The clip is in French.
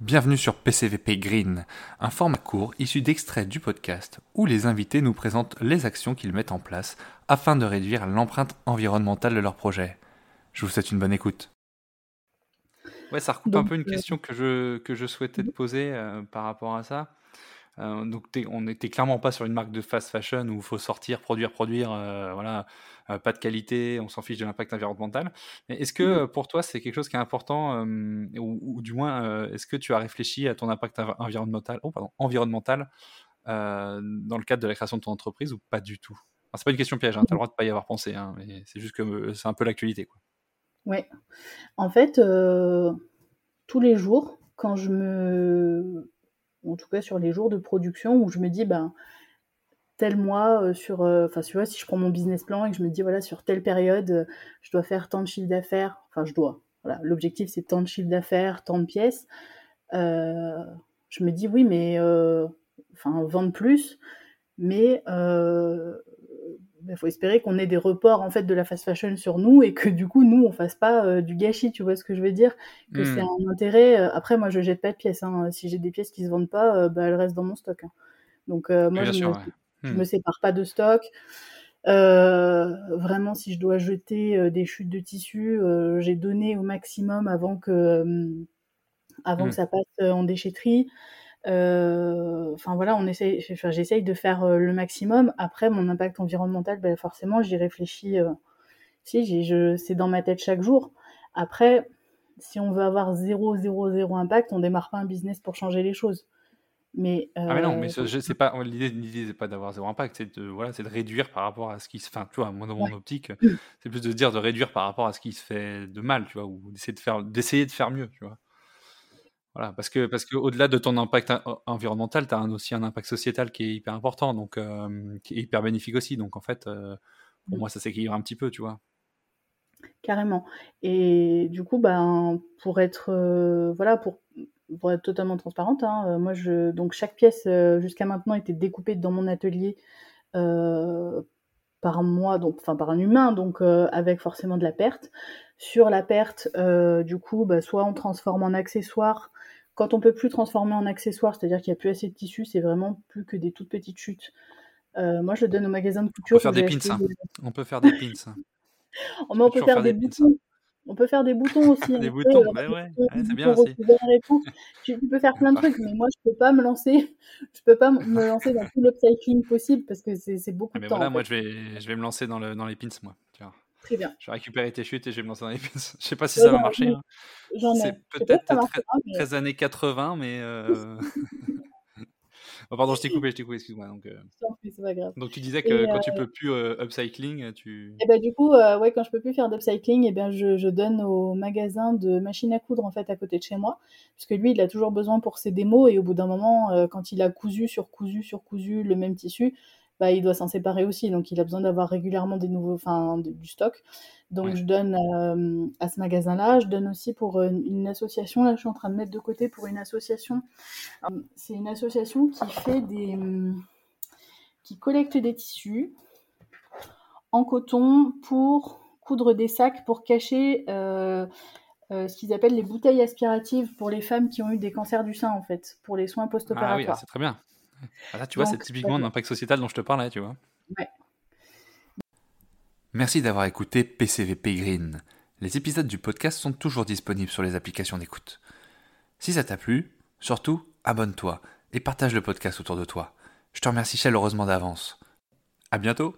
Bienvenue sur PCVP Green, un format court issu d'extraits du podcast où les invités nous présentent les actions qu'ils mettent en place afin de réduire l'empreinte environnementale de leur projet. Je vous souhaite une bonne écoute. Ouais, ça recoupe un peu une euh, question que je, que je souhaitais te poser euh, par rapport à ça. Euh, donc on n'était clairement pas sur une marque de fast fashion où il faut sortir, produire, produire, euh, voilà, euh, pas de qualité, on s'en fiche de l'impact environnemental. Est-ce que pour toi c'est quelque chose qui est important, ou, du moins est-ce que tu as réfléchi à ton impact environnemental, oh, pardon, environnemental dans le cadre de la création de ton entreprise ou pas du tout? C'est pas une question piège, hein, tu as le droit de pas y avoir pensé, hein, mais c'est juste que c'est un peu l'actualité. Oui, en fait, tous les jours, quand je me en tout cas sur les jours de production où je me dis, ben, tel mois, euh, sur, euh, enfin, tu vois, si je prends mon business plan et que je me dis, voilà, sur telle période, euh, je dois faire tant de chiffre d'affaires, enfin, je dois, voilà, l'objectif c'est tant de chiffre d'affaires, tant de pièces, je me dis, oui, mais, enfin, vendre plus, mais il faut espérer qu'on ait des reports en fait de la fast fashion sur nous et que du coup nous on fasse pas euh, du gâchis tu vois ce que je veux dire? Que c'est hmm. un intérêt euh, après moi je jette pas de pièces hein. si j'ai des pièces qui se vendent pas euh, bah, elles restent dans mon stock hein. donc moi je, me, me, hmm. sépare pas de stock vraiment si je dois jeter des chutes de tissu j'ai donné au maximum avant que avant que hmm. ça passe en déchetterie enfin voilà, on enfin, j'essaye de faire euh, le maximum. Après, mon impact environnemental, ben, forcément, j'y réfléchis. Euh, si, je, c'est dans ma tête chaque jour. Après, si on veut avoir 0, 0, 0 impact, on démarre pas un business pour changer les choses. Mais, Ah mais non, mais c'est pas l'idée, l'idée c'est pas d'avoir zéro impact, c'est de voilà, c'est de réduire par rapport à ce qui se, enfin, tu vois, moi dans mon optique, c'est plus de dire de réduire par rapport à ce qui se fait de mal, tu vois, ou d'essayer de faire, d'essayer de faire mieux, tu vois. Voilà, parce que parce qu'au-delà de ton impact environnemental, tu as aussi un impact sociétal qui est hyper important, donc qui est hyper bénéfique aussi. Donc en fait, pour mmh. moi, ça s'équilibre un petit peu, tu vois. Carrément. Et du coup, ben, pour être voilà, pour, pour être totalement transparente, hein, moi je donc chaque pièce jusqu'à maintenant était découpée dans mon atelier par moi, donc enfin par un humain, donc avec forcément de la perte. Sur la perte, du coup, bah, soit on transforme en accessoire quand on peut plus transformer en accessoire, c'est-à-dire qu'il n'y a plus assez de tissu, c'est vraiment plus que des toutes petites chutes. Euh, moi, je le donne au magasin de couture. On peut faire des pins. Hein. On peut faire des pins. on, peut faire, des, boutons. On peut faire des boutons aussi. des boutons, ouais, ouais. c'est bien aussi. Tu, peux faire plein de trucs, mais moi, je peux pas me lancer. Je peux pas me lancer dans tout l'upcycling possible parce que c'est beaucoup ah, de temps. Voilà, moi, je vais, je vais me lancer dans, le, dans les pins, moi. Très bien. Je vais récupérer tes chutes et je vais me lancer dans les pins. Je sais pas si ça va marcher. Hein. C'est peut-être 13 années 80, mais. Euh... oh, pardon, je t'ai coupé, je t'ai coupé, excuse-moi. Donc, euh... pas grave. donc tu disais que quand tu peux plus euh, upcycling, tu. Et eh ben, du coup, euh, ouais, quand je peux plus faire d'upcycling, et eh bien, je, je, donne au magasin de machines à coudre en fait à côté de chez moi, puisque lui, il a toujours besoin pour ses démos et au bout d'un moment, quand il a cousu sur cousu sur cousu le même tissu, bah, il doit s'en séparer aussi. Donc, il a besoin d'avoir régulièrement des nouveaux, enfin, du stock. Donc, je donne euh, à ce magasin-là. Je donne aussi pour euh, une, association. Là, je suis en train de mettre de côté pour une association. C'est une association qui fait des, qui collecte des tissus en coton pour coudre des sacs pour cacher euh, ce qu'ils appellent les bouteilles aspiratives pour les femmes qui ont eu des cancers du sein, en fait, pour les soins post-opératoires. Ah oui, c'est très bien. Ah, tu vois, c'est typiquement l'impact sociétal dont je te parlais, tu vois. Merci d'avoir écouté PCVP Green. Les épisodes du podcast sont toujours disponibles sur les applications d'écoute. Si ça t'a plu, surtout, abonne-toi et partage le podcast autour de toi. Je te remercie chaleureusement d'avance. À bientôt!